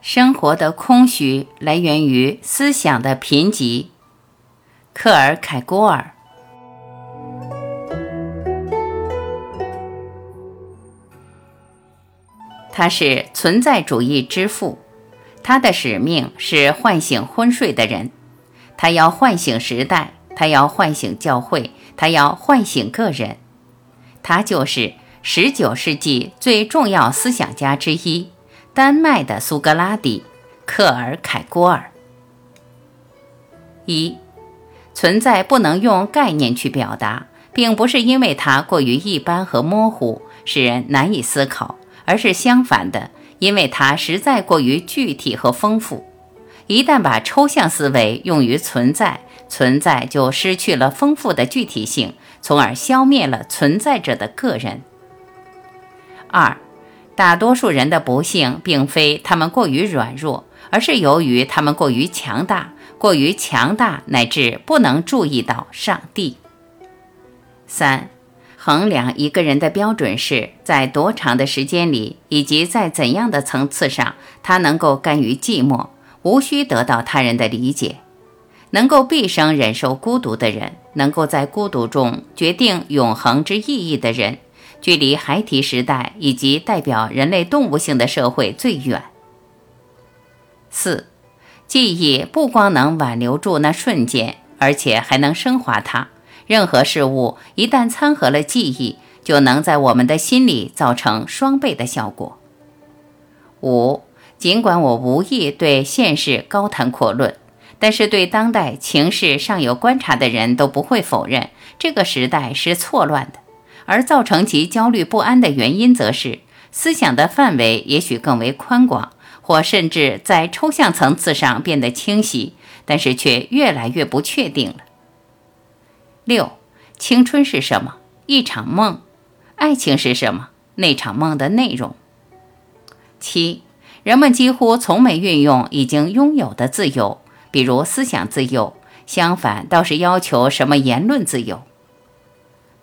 生活的空虚来源于思想的贫瘠。克尔凯郭尔，他是存在主义之父，他的使命是唤醒昏睡的人，他要唤醒时代，他要唤醒教会，他要唤醒个人，他就是十九世纪最重要思想家之一。丹麦的苏格拉底，克尔凯郭尔。一，存在不能用概念去表达，并不是因为它过于一般和模糊，使人难以思考，而是相反的，因为它实在过于具体和丰富。一旦把抽象思维用于存在，存在就失去了丰富的具体性，从而消灭了存在者的个人。二。大多数人的不幸，并非他们过于软弱，而是由于他们过于强大，过于强大，乃至不能注意到上帝。三，衡量一个人的标准是在多长的时间里，以及在怎样的层次上，他能够甘于寂寞，无需得到他人的理解，能够毕生忍受孤独的人，能够在孤独中决定永恒之意义的人。距离孩提时代以及代表人类动物性的社会最远。四，记忆不光能挽留住那瞬间，而且还能升华它。任何事物一旦参合了记忆，就能在我们的心里造成双倍的效果。五，尽管我无意对现世高谈阔论，但是对当代情势尚有观察的人都不会否认，这个时代是错乱的。而造成其焦虑不安的原因，则是思想的范围也许更为宽广，或甚至在抽象层次上变得清晰，但是却越来越不确定了。六，青春是什么？一场梦。爱情是什么？那场梦的内容。七，人们几乎从没运用已经拥有的自由，比如思想自由，相反，倒是要求什么言论自由。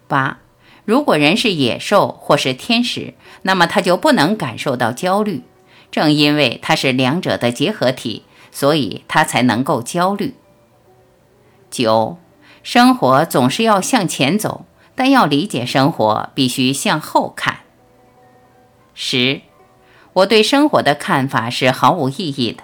八。如果人是野兽或是天使，那么他就不能感受到焦虑。正因为他是两者的结合体，所以他才能够焦虑。九，生活总是要向前走，但要理解生活，必须向后看。十，我对生活的看法是毫无意义的。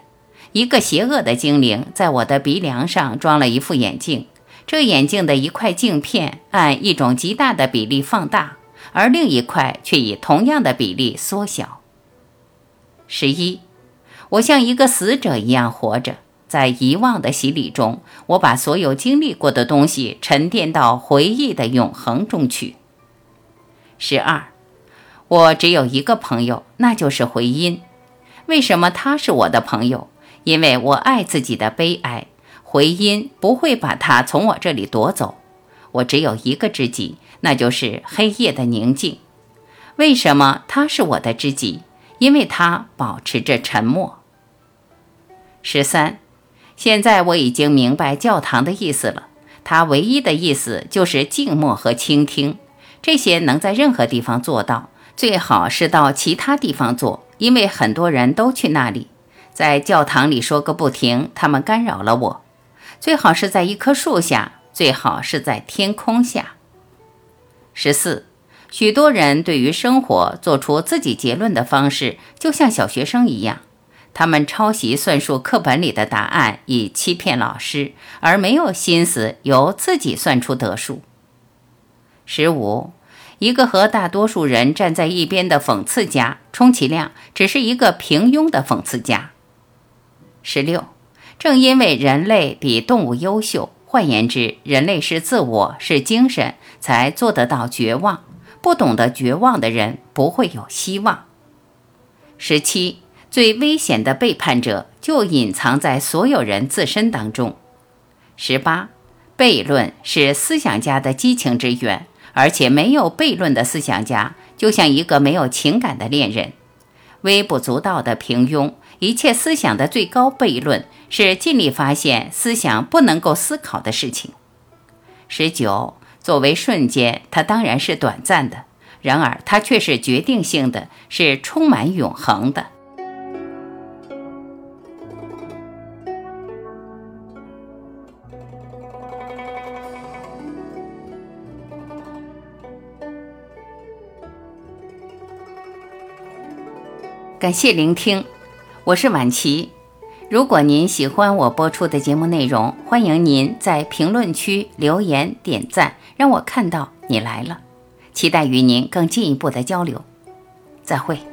一个邪恶的精灵在我的鼻梁上装了一副眼镜。这眼镜的一块镜片按一种极大的比例放大，而另一块却以同样的比例缩小。十一，我像一个死者一样活着，在遗忘的洗礼中，我把所有经历过的东西沉淀到回忆的永恒中去。十二，我只有一个朋友，那就是回音。为什么他是我的朋友？因为我爱自己的悲哀。回音不会把它从我这里夺走。我只有一个知己，那就是黑夜的宁静。为什么他是我的知己？因为他保持着沉默。十三，现在我已经明白教堂的意思了。它唯一的意思就是静默和倾听。这些能在任何地方做到，最好是到其他地方做，因为很多人都去那里，在教堂里说个不停。他们干扰了我。最好是在一棵树下，最好是在天空下。十四，许多人对于生活做出自己结论的方式，就像小学生一样，他们抄袭算术课本里的答案以欺骗老师，而没有心思由自己算出得数。十五，一个和大多数人站在一边的讽刺家，充其量只是一个平庸的讽刺家。十六。正因为人类比动物优秀，换言之，人类是自我，是精神，才做得到绝望。不懂得绝望的人不会有希望。十七，最危险的背叛者就隐藏在所有人自身当中。十八，悖论是思想家的激情之源，而且没有悖论的思想家就像一个没有情感的恋人，微不足道的平庸。一切思想的最高悖论是尽力发现思想不能够思考的事情。十九作为瞬间它当然是短暂的然而它却是决定性的是充满永恒的。感谢聆听。我是婉琪。如果您喜欢我播出的节目内容，欢迎您在评论区留言点赞，让我看到你来了。期待与您更进一步的交流。再会。